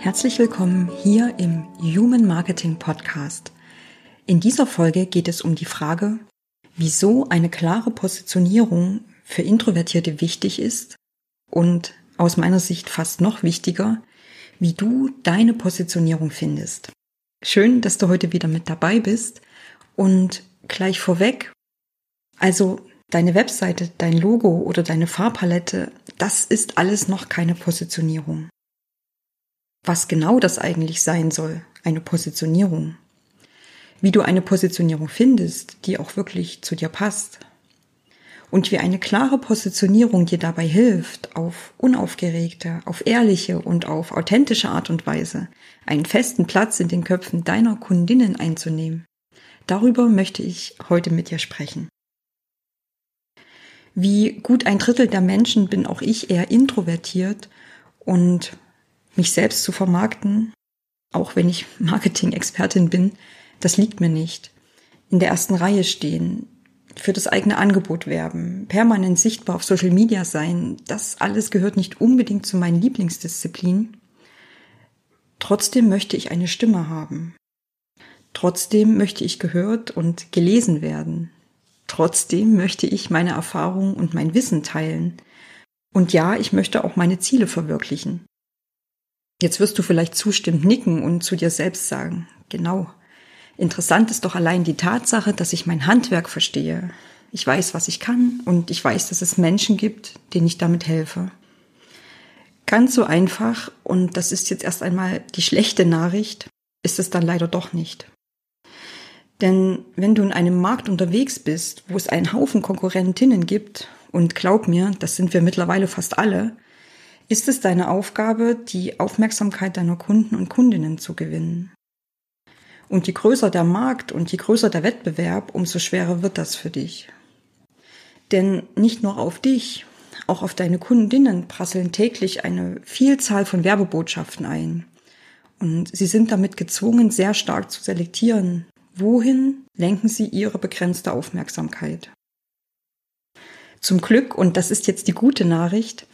Herzlich willkommen hier im Human Marketing Podcast. In dieser Folge geht es um die Frage, wieso eine klare Positionierung für Introvertierte wichtig ist und aus meiner Sicht fast noch wichtiger, wie du deine Positionierung findest. Schön, dass du heute wieder mit dabei bist und gleich vorweg, also deine Webseite, dein Logo oder deine Farbpalette, das ist alles noch keine Positionierung was genau das eigentlich sein soll, eine Positionierung. Wie du eine Positionierung findest, die auch wirklich zu dir passt. Und wie eine klare Positionierung dir dabei hilft, auf unaufgeregte, auf ehrliche und auf authentische Art und Weise einen festen Platz in den Köpfen deiner Kundinnen einzunehmen. Darüber möchte ich heute mit dir sprechen. Wie gut ein Drittel der Menschen bin auch ich eher introvertiert und mich selbst zu vermarkten, auch wenn ich Marketing-Expertin bin, das liegt mir nicht. In der ersten Reihe stehen, für das eigene Angebot werben, permanent sichtbar auf Social Media sein, das alles gehört nicht unbedingt zu meinen Lieblingsdisziplinen. Trotzdem möchte ich eine Stimme haben. Trotzdem möchte ich gehört und gelesen werden. Trotzdem möchte ich meine Erfahrungen und mein Wissen teilen. Und ja, ich möchte auch meine Ziele verwirklichen. Jetzt wirst du vielleicht zustimmend nicken und zu dir selbst sagen, genau. Interessant ist doch allein die Tatsache, dass ich mein Handwerk verstehe. Ich weiß, was ich kann und ich weiß, dass es Menschen gibt, denen ich damit helfe. Ganz so einfach, und das ist jetzt erst einmal die schlechte Nachricht, ist es dann leider doch nicht. Denn wenn du in einem Markt unterwegs bist, wo es einen Haufen Konkurrentinnen gibt, und glaub mir, das sind wir mittlerweile fast alle, ist es deine Aufgabe, die Aufmerksamkeit deiner Kunden und Kundinnen zu gewinnen. Und je größer der Markt und je größer der Wettbewerb, umso schwerer wird das für dich. Denn nicht nur auf dich, auch auf deine Kundinnen prasseln täglich eine Vielzahl von Werbebotschaften ein. Und sie sind damit gezwungen, sehr stark zu selektieren. Wohin lenken sie ihre begrenzte Aufmerksamkeit? Zum Glück, und das ist jetzt die gute Nachricht,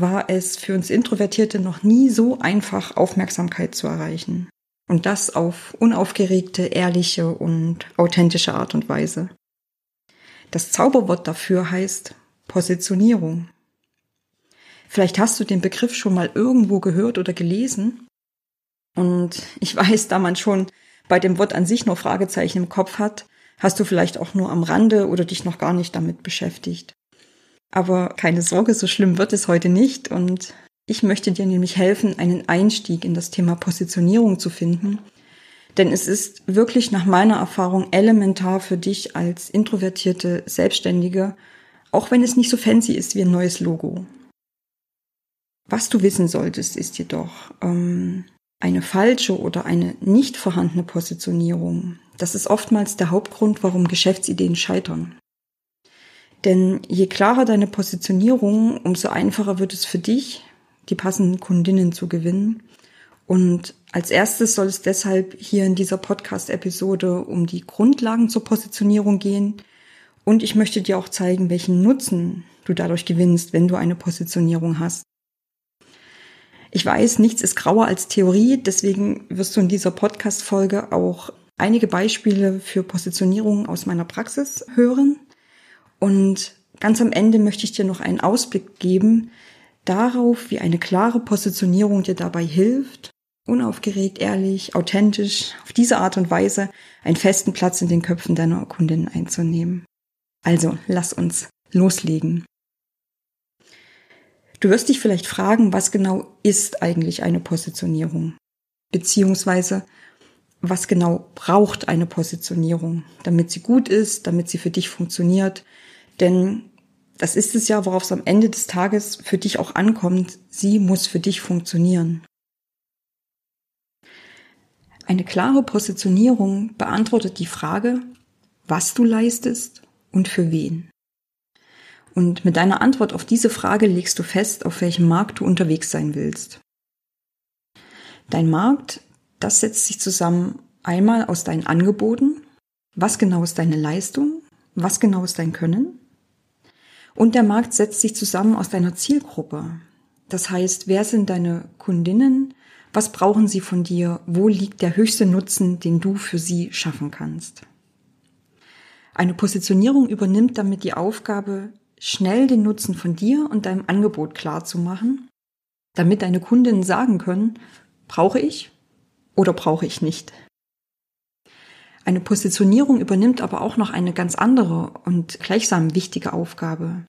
war es für uns Introvertierte noch nie so einfach, Aufmerksamkeit zu erreichen. Und das auf unaufgeregte, ehrliche und authentische Art und Weise. Das Zauberwort dafür heißt Positionierung. Vielleicht hast du den Begriff schon mal irgendwo gehört oder gelesen. Und ich weiß, da man schon bei dem Wort an sich nur Fragezeichen im Kopf hat, hast du vielleicht auch nur am Rande oder dich noch gar nicht damit beschäftigt. Aber keine Sorge, so schlimm wird es heute nicht. Und ich möchte dir nämlich helfen, einen Einstieg in das Thema Positionierung zu finden. Denn es ist wirklich nach meiner Erfahrung elementar für dich als introvertierte Selbstständige, auch wenn es nicht so fancy ist wie ein neues Logo. Was du wissen solltest, ist jedoch ähm, eine falsche oder eine nicht vorhandene Positionierung. Das ist oftmals der Hauptgrund, warum Geschäftsideen scheitern. Denn je klarer deine Positionierung, umso einfacher wird es für dich, die passenden Kundinnen zu gewinnen. Und als erstes soll es deshalb hier in dieser Podcast-Episode um die Grundlagen zur Positionierung gehen. Und ich möchte dir auch zeigen, welchen Nutzen du dadurch gewinnst, wenn du eine Positionierung hast. Ich weiß, nichts ist grauer als Theorie, deswegen wirst du in dieser Podcast-Folge auch einige Beispiele für Positionierung aus meiner Praxis hören. Und ganz am Ende möchte ich dir noch einen Ausblick geben darauf, wie eine klare Positionierung dir dabei hilft, unaufgeregt, ehrlich, authentisch, auf diese Art und Weise einen festen Platz in den Köpfen deiner Kundinnen einzunehmen. Also, lass uns loslegen. Du wirst dich vielleicht fragen, was genau ist eigentlich eine Positionierung? Beziehungsweise, was genau braucht eine Positionierung, damit sie gut ist, damit sie für dich funktioniert, denn das ist es ja, worauf es am Ende des Tages für dich auch ankommt. Sie muss für dich funktionieren. Eine klare Positionierung beantwortet die Frage, was du leistest und für wen. Und mit deiner Antwort auf diese Frage legst du fest, auf welchem Markt du unterwegs sein willst. Dein Markt, das setzt sich zusammen einmal aus deinen Angeboten, was genau ist deine Leistung, was genau ist dein Können. Und der Markt setzt sich zusammen aus deiner Zielgruppe. Das heißt, wer sind deine Kundinnen, was brauchen sie von dir, wo liegt der höchste Nutzen, den du für sie schaffen kannst. Eine Positionierung übernimmt damit die Aufgabe, schnell den Nutzen von dir und deinem Angebot klar zu machen, damit deine Kundinnen sagen können, brauche ich oder brauche ich nicht. Eine Positionierung übernimmt aber auch noch eine ganz andere und gleichsam wichtige Aufgabe,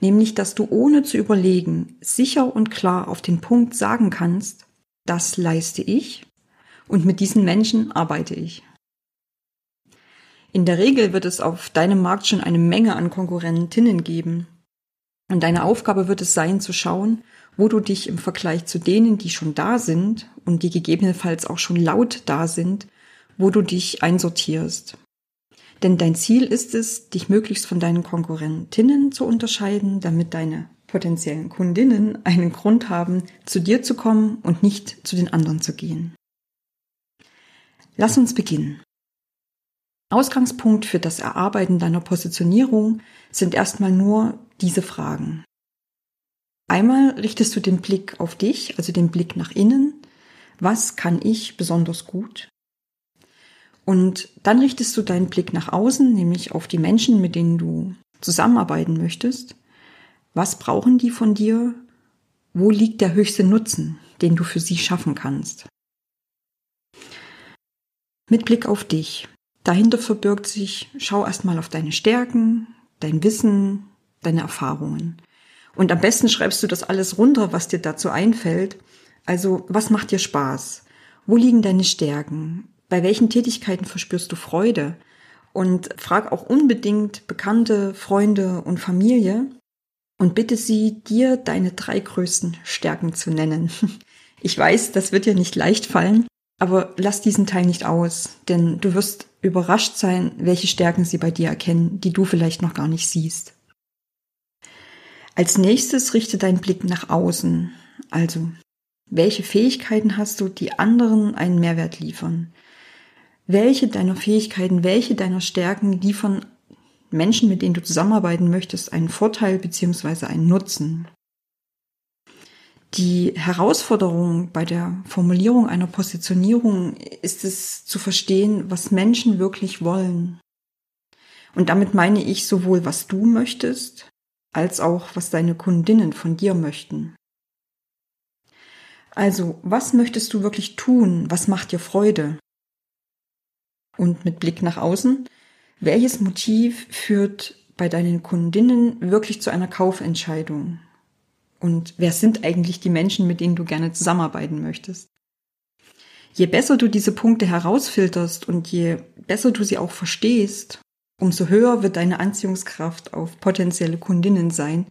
nämlich dass du ohne zu überlegen sicher und klar auf den Punkt sagen kannst, das leiste ich und mit diesen Menschen arbeite ich. In der Regel wird es auf deinem Markt schon eine Menge an Konkurrentinnen geben. Und deine Aufgabe wird es sein, zu schauen, wo du dich im Vergleich zu denen, die schon da sind und die gegebenenfalls auch schon laut da sind, wo du dich einsortierst. Denn dein Ziel ist es, dich möglichst von deinen Konkurrentinnen zu unterscheiden, damit deine potenziellen Kundinnen einen Grund haben, zu dir zu kommen und nicht zu den anderen zu gehen. Lass uns beginnen. Ausgangspunkt für das Erarbeiten deiner Positionierung sind erstmal nur diese Fragen. Einmal richtest du den Blick auf dich, also den Blick nach innen. Was kann ich besonders gut? Und dann richtest du deinen Blick nach außen, nämlich auf die Menschen, mit denen du zusammenarbeiten möchtest. Was brauchen die von dir? Wo liegt der höchste Nutzen, den du für sie schaffen kannst? Mit Blick auf dich. Dahinter verbirgt sich, schau erstmal auf deine Stärken, dein Wissen, deine Erfahrungen. Und am besten schreibst du das alles runter, was dir dazu einfällt. Also, was macht dir Spaß? Wo liegen deine Stärken? Bei welchen Tätigkeiten verspürst du Freude? Und frag auch unbedingt Bekannte, Freunde und Familie und bitte sie, dir deine drei größten Stärken zu nennen. Ich weiß, das wird dir nicht leicht fallen, aber lass diesen Teil nicht aus, denn du wirst überrascht sein, welche Stärken sie bei dir erkennen, die du vielleicht noch gar nicht siehst. Als nächstes richte deinen Blick nach außen. Also, welche Fähigkeiten hast du, die anderen einen Mehrwert liefern? Welche deiner Fähigkeiten, welche deiner Stärken liefern Menschen, mit denen du zusammenarbeiten möchtest, einen Vorteil beziehungsweise einen Nutzen? Die Herausforderung bei der Formulierung einer Positionierung ist es zu verstehen, was Menschen wirklich wollen. Und damit meine ich sowohl, was du möchtest, als auch, was deine Kundinnen von dir möchten. Also, was möchtest du wirklich tun? Was macht dir Freude? Und mit Blick nach außen, welches Motiv führt bei deinen Kundinnen wirklich zu einer Kaufentscheidung? Und wer sind eigentlich die Menschen, mit denen du gerne zusammenarbeiten möchtest? Je besser du diese Punkte herausfilterst und je besser du sie auch verstehst, umso höher wird deine Anziehungskraft auf potenzielle Kundinnen sein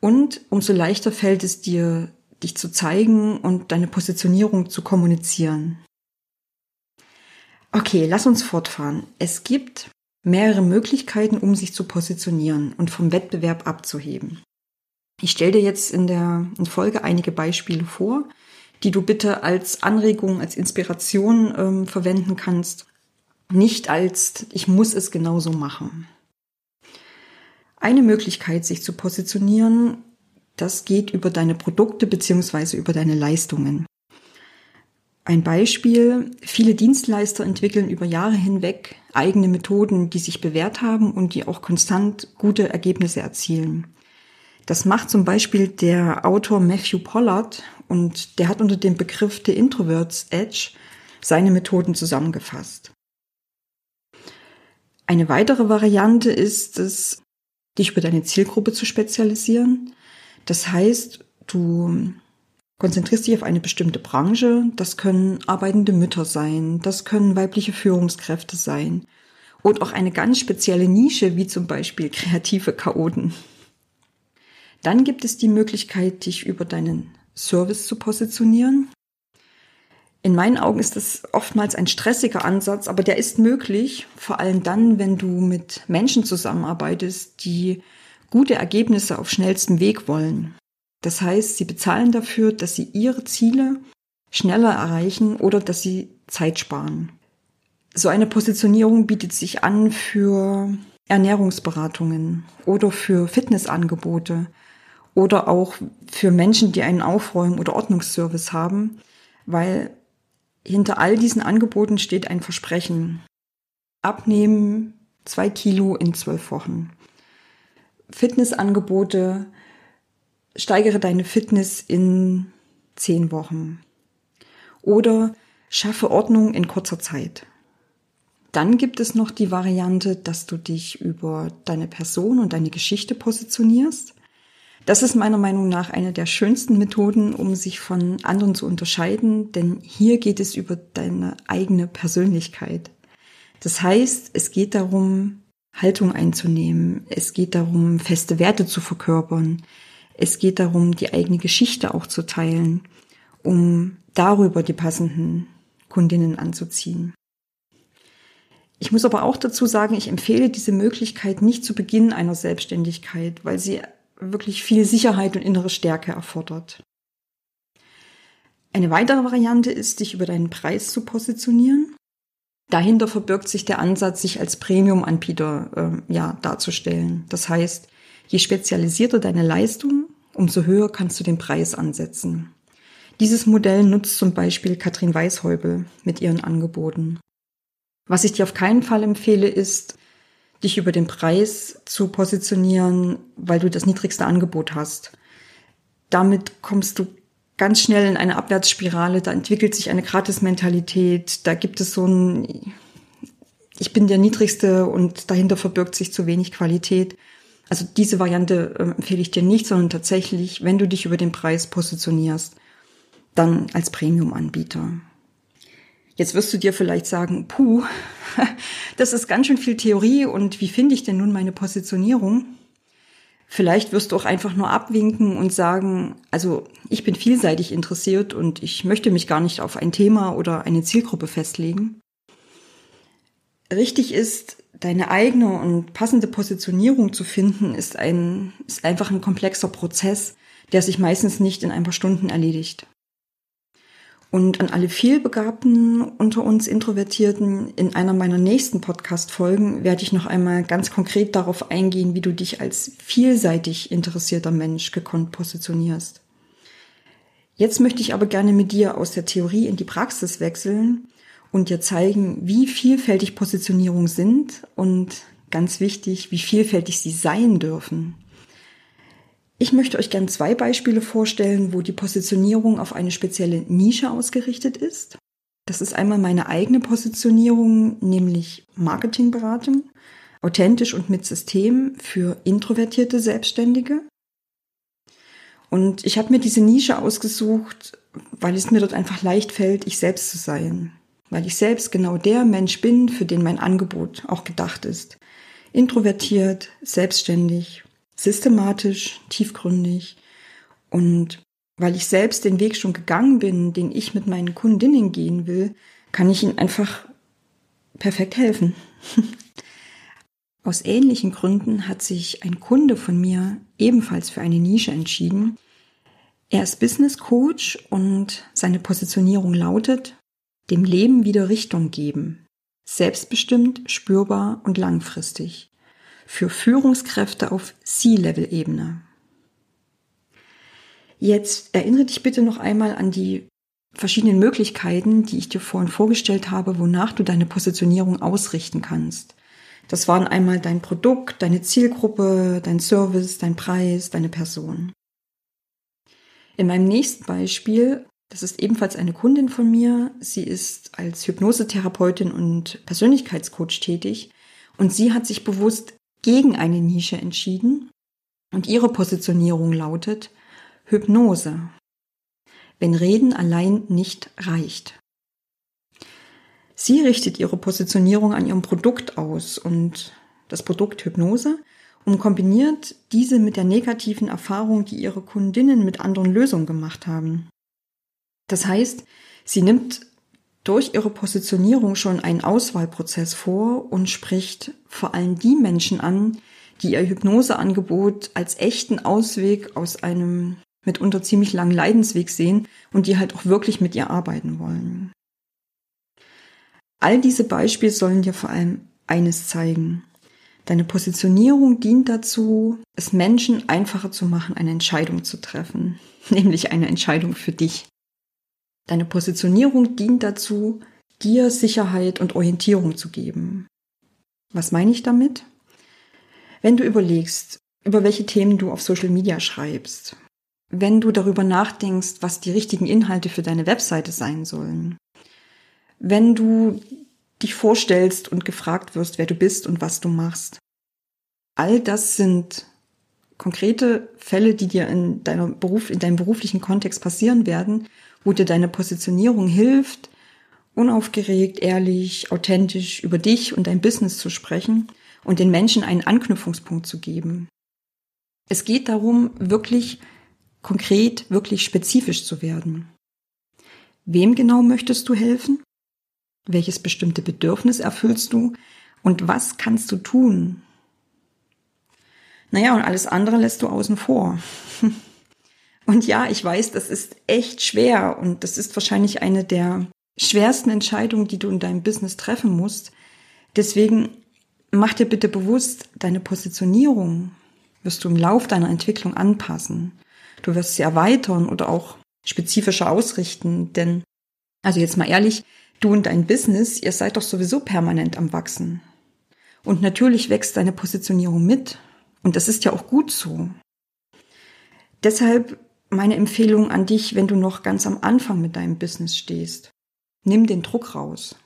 und umso leichter fällt es dir, dich zu zeigen und deine Positionierung zu kommunizieren. Okay, lass uns fortfahren. Es gibt mehrere Möglichkeiten, um sich zu positionieren und vom Wettbewerb abzuheben. Ich stelle dir jetzt in der Folge einige Beispiele vor, die du bitte als Anregung, als Inspiration ähm, verwenden kannst, nicht als ich muss es genauso machen. Eine Möglichkeit, sich zu positionieren, das geht über deine Produkte beziehungsweise über deine Leistungen. Ein Beispiel, viele Dienstleister entwickeln über Jahre hinweg eigene Methoden, die sich bewährt haben und die auch konstant gute Ergebnisse erzielen. Das macht zum Beispiel der Autor Matthew Pollard und der hat unter dem Begriff The Introverts Edge seine Methoden zusammengefasst. Eine weitere Variante ist es, dich über deine Zielgruppe zu spezialisieren. Das heißt, du konzentrierst dich auf eine bestimmte Branche. Das können arbeitende Mütter sein, das können weibliche Führungskräfte sein und auch eine ganz spezielle Nische, wie zum Beispiel kreative Chaoten. Dann gibt es die Möglichkeit, dich über deinen Service zu positionieren. In meinen Augen ist das oftmals ein stressiger Ansatz, aber der ist möglich, vor allem dann, wenn du mit Menschen zusammenarbeitest, die gute Ergebnisse auf schnellstem Weg wollen. Das heißt, sie bezahlen dafür, dass sie ihre Ziele schneller erreichen oder dass sie Zeit sparen. So eine Positionierung bietet sich an für Ernährungsberatungen oder für Fitnessangebote oder auch für Menschen, die einen Aufräumen- oder Ordnungsservice haben, weil hinter all diesen Angeboten steht ein Versprechen. Abnehmen zwei Kilo in zwölf Wochen. Fitnessangebote, steigere deine Fitness in zehn Wochen. Oder schaffe Ordnung in kurzer Zeit. Dann gibt es noch die Variante, dass du dich über deine Person und deine Geschichte positionierst. Das ist meiner Meinung nach eine der schönsten Methoden, um sich von anderen zu unterscheiden, denn hier geht es über deine eigene Persönlichkeit. Das heißt, es geht darum, Haltung einzunehmen. Es geht darum, feste Werte zu verkörpern. Es geht darum, die eigene Geschichte auch zu teilen, um darüber die passenden Kundinnen anzuziehen. Ich muss aber auch dazu sagen, ich empfehle diese Möglichkeit nicht zu Beginn einer Selbstständigkeit, weil sie wirklich viel Sicherheit und innere Stärke erfordert. Eine weitere Variante ist, dich über deinen Preis zu positionieren. Dahinter verbirgt sich der Ansatz, sich als Premium-Anbieter äh, ja, darzustellen. Das heißt, je spezialisierter deine Leistung, umso höher kannst du den Preis ansetzen. Dieses Modell nutzt zum Beispiel Katrin Weishäubel mit ihren Angeboten. Was ich dir auf keinen Fall empfehle, ist, dich über den Preis zu positionieren, weil du das niedrigste Angebot hast. Damit kommst du ganz schnell in eine Abwärtsspirale, da entwickelt sich eine Gratis-Mentalität, da gibt es so ein, ich bin der Niedrigste und dahinter verbirgt sich zu wenig Qualität. Also diese Variante äh, empfehle ich dir nicht, sondern tatsächlich, wenn du dich über den Preis positionierst, dann als Premium-Anbieter. Jetzt wirst du dir vielleicht sagen, puh, das ist ganz schön viel Theorie und wie finde ich denn nun meine Positionierung? Vielleicht wirst du auch einfach nur abwinken und sagen, also ich bin vielseitig interessiert und ich möchte mich gar nicht auf ein Thema oder eine Zielgruppe festlegen. Richtig ist, deine eigene und passende Positionierung zu finden, ist ein, ist einfach ein komplexer Prozess, der sich meistens nicht in ein paar Stunden erledigt. Und an alle vielbegabten unter uns Introvertierten, in einer meiner nächsten Podcast-Folgen werde ich noch einmal ganz konkret darauf eingehen, wie du dich als vielseitig interessierter Mensch gekonnt positionierst. Jetzt möchte ich aber gerne mit dir aus der Theorie in die Praxis wechseln und dir zeigen, wie vielfältig Positionierungen sind und ganz wichtig, wie vielfältig sie sein dürfen. Ich möchte euch gern zwei Beispiele vorstellen, wo die Positionierung auf eine spezielle Nische ausgerichtet ist. Das ist einmal meine eigene Positionierung, nämlich Marketingberatung, authentisch und mit System für introvertierte Selbstständige. Und ich habe mir diese Nische ausgesucht, weil es mir dort einfach leicht fällt, ich selbst zu sein. Weil ich selbst genau der Mensch bin, für den mein Angebot auch gedacht ist. Introvertiert, selbstständig systematisch, tiefgründig. Und weil ich selbst den Weg schon gegangen bin, den ich mit meinen Kundinnen gehen will, kann ich ihnen einfach perfekt helfen. Aus ähnlichen Gründen hat sich ein Kunde von mir ebenfalls für eine Nische entschieden. Er ist Business Coach und seine Positionierung lautet, dem Leben wieder Richtung geben. Selbstbestimmt, spürbar und langfristig für Führungskräfte auf C-Level-Ebene. Jetzt erinnere dich bitte noch einmal an die verschiedenen Möglichkeiten, die ich dir vorhin vorgestellt habe, wonach du deine Positionierung ausrichten kannst. Das waren einmal dein Produkt, deine Zielgruppe, dein Service, dein Preis, deine Person. In meinem nächsten Beispiel, das ist ebenfalls eine Kundin von mir, sie ist als Hypnosetherapeutin und Persönlichkeitscoach tätig und sie hat sich bewusst gegen eine Nische entschieden und ihre Positionierung lautet Hypnose. Wenn Reden allein nicht reicht. Sie richtet ihre Positionierung an ihrem Produkt aus und das Produkt Hypnose und kombiniert diese mit der negativen Erfahrung, die ihre Kundinnen mit anderen Lösungen gemacht haben. Das heißt, sie nimmt durch ihre Positionierung schon einen Auswahlprozess vor und spricht vor allem die Menschen an, die ihr Hypnoseangebot als echten Ausweg aus einem mitunter ziemlich langen Leidensweg sehen und die halt auch wirklich mit ihr arbeiten wollen. All diese Beispiele sollen dir vor allem eines zeigen. Deine Positionierung dient dazu, es Menschen einfacher zu machen, eine Entscheidung zu treffen, nämlich eine Entscheidung für dich. Deine Positionierung dient dazu, dir Sicherheit und Orientierung zu geben. Was meine ich damit? Wenn du überlegst, über welche Themen du auf Social Media schreibst, wenn du darüber nachdenkst, was die richtigen Inhalte für deine Webseite sein sollen, wenn du dich vorstellst und gefragt wirst, wer du bist und was du machst. All das sind konkrete Fälle, die dir in, deiner Beruf, in deinem beruflichen Kontext passieren werden, wo dir deine Positionierung hilft, unaufgeregt, ehrlich, authentisch über dich und dein Business zu sprechen und den Menschen einen Anknüpfungspunkt zu geben. Es geht darum, wirklich konkret, wirklich spezifisch zu werden. Wem genau möchtest du helfen? Welches bestimmte Bedürfnis erfüllst du? Und was kannst du tun? Naja, und alles andere lässt du außen vor. Und ja, ich weiß, das ist echt schwer und das ist wahrscheinlich eine der schwersten Entscheidungen, die du in deinem Business treffen musst. Deswegen mach dir bitte bewusst, deine Positionierung wirst du im Lauf deiner Entwicklung anpassen. Du wirst sie erweitern oder auch spezifischer ausrichten, denn, also jetzt mal ehrlich, du und dein Business, ihr seid doch sowieso permanent am Wachsen. Und natürlich wächst deine Positionierung mit. Und das ist ja auch gut so. Deshalb meine Empfehlung an dich, wenn du noch ganz am Anfang mit deinem Business stehst. Nimm den Druck raus.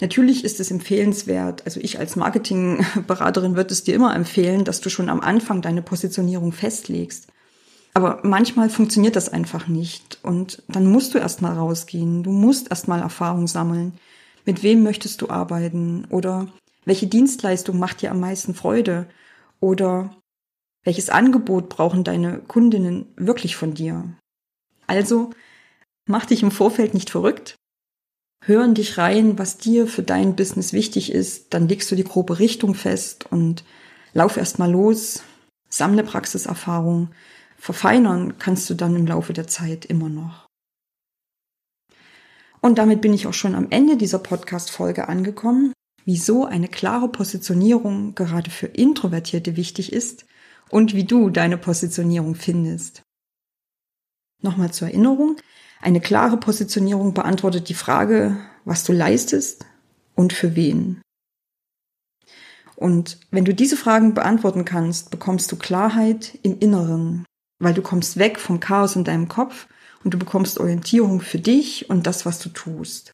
Natürlich ist es empfehlenswert, also ich als Marketingberaterin würde es dir immer empfehlen, dass du schon am Anfang deine Positionierung festlegst. Aber manchmal funktioniert das einfach nicht und dann musst du erstmal rausgehen. Du musst erstmal Erfahrung sammeln. Mit wem möchtest du arbeiten oder welche Dienstleistung macht dir am meisten Freude oder welches Angebot brauchen deine Kundinnen wirklich von dir? Also, mach dich im Vorfeld nicht verrückt. Hör in dich rein, was dir für dein Business wichtig ist. Dann legst du die grobe Richtung fest und lauf erst mal los. Sammle Praxiserfahrung. Verfeinern kannst du dann im Laufe der Zeit immer noch. Und damit bin ich auch schon am Ende dieser Podcast-Folge angekommen, wieso eine klare Positionierung gerade für Introvertierte wichtig ist und wie du deine Positionierung findest. Nochmal zur Erinnerung. Eine klare Positionierung beantwortet die Frage, was du leistest und für wen. Und wenn du diese Fragen beantworten kannst, bekommst du Klarheit im Inneren, weil du kommst weg vom Chaos in deinem Kopf und du bekommst Orientierung für dich und das, was du tust.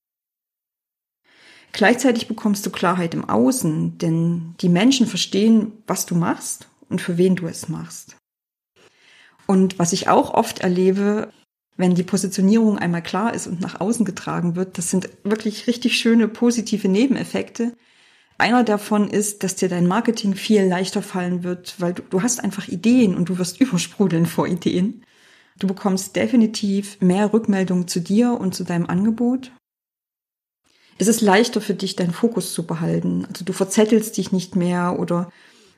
Gleichzeitig bekommst du Klarheit im Außen, denn die Menschen verstehen, was du machst und für wen du es machst. Und was ich auch oft erlebe, wenn die Positionierung einmal klar ist und nach außen getragen wird, das sind wirklich richtig schöne positive Nebeneffekte. Einer davon ist, dass dir dein Marketing viel leichter fallen wird, weil du, du hast einfach Ideen und du wirst übersprudeln vor Ideen. Du bekommst definitiv mehr Rückmeldung zu dir und zu deinem Angebot. Es ist leichter für dich, deinen Fokus zu behalten. Also du verzettelst dich nicht mehr oder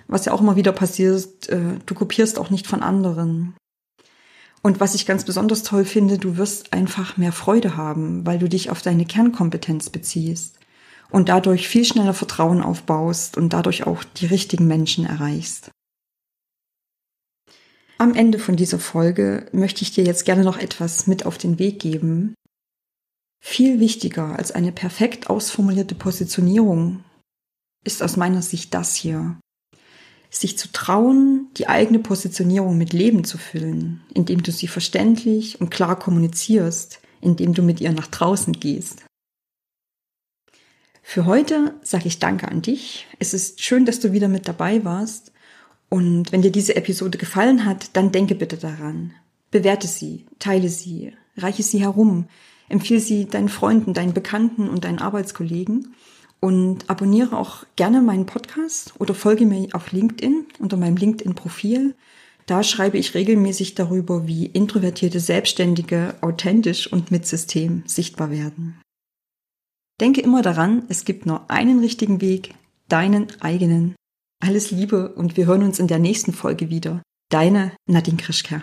was ja auch immer wieder passiert, äh, du kopierst auch nicht von anderen. Und was ich ganz besonders toll finde, du wirst einfach mehr Freude haben, weil du dich auf deine Kernkompetenz beziehst und dadurch viel schneller Vertrauen aufbaust und dadurch auch die richtigen Menschen erreichst. Am Ende von dieser Folge möchte ich dir jetzt gerne noch etwas mit auf den Weg geben. Viel wichtiger als eine perfekt ausformulierte Positionierung ist aus meiner Sicht das hier sich zu trauen, die eigene Positionierung mit Leben zu füllen, indem du sie verständlich und klar kommunizierst, indem du mit ihr nach draußen gehst. Für heute sage ich Danke an dich. Es ist schön, dass du wieder mit dabei warst. Und wenn dir diese Episode gefallen hat, dann denke bitte daran. Bewerte sie, teile sie, reiche sie herum, empfehle sie deinen Freunden, deinen Bekannten und deinen Arbeitskollegen und abonniere auch gerne meinen Podcast oder folge mir auf LinkedIn unter meinem LinkedIn-Profil. Da schreibe ich regelmäßig darüber, wie introvertierte Selbstständige authentisch und mit System sichtbar werden. Denke immer daran, es gibt nur einen richtigen Weg, deinen eigenen. Alles Liebe und wir hören uns in der nächsten Folge wieder. Deine Nadine Krischker.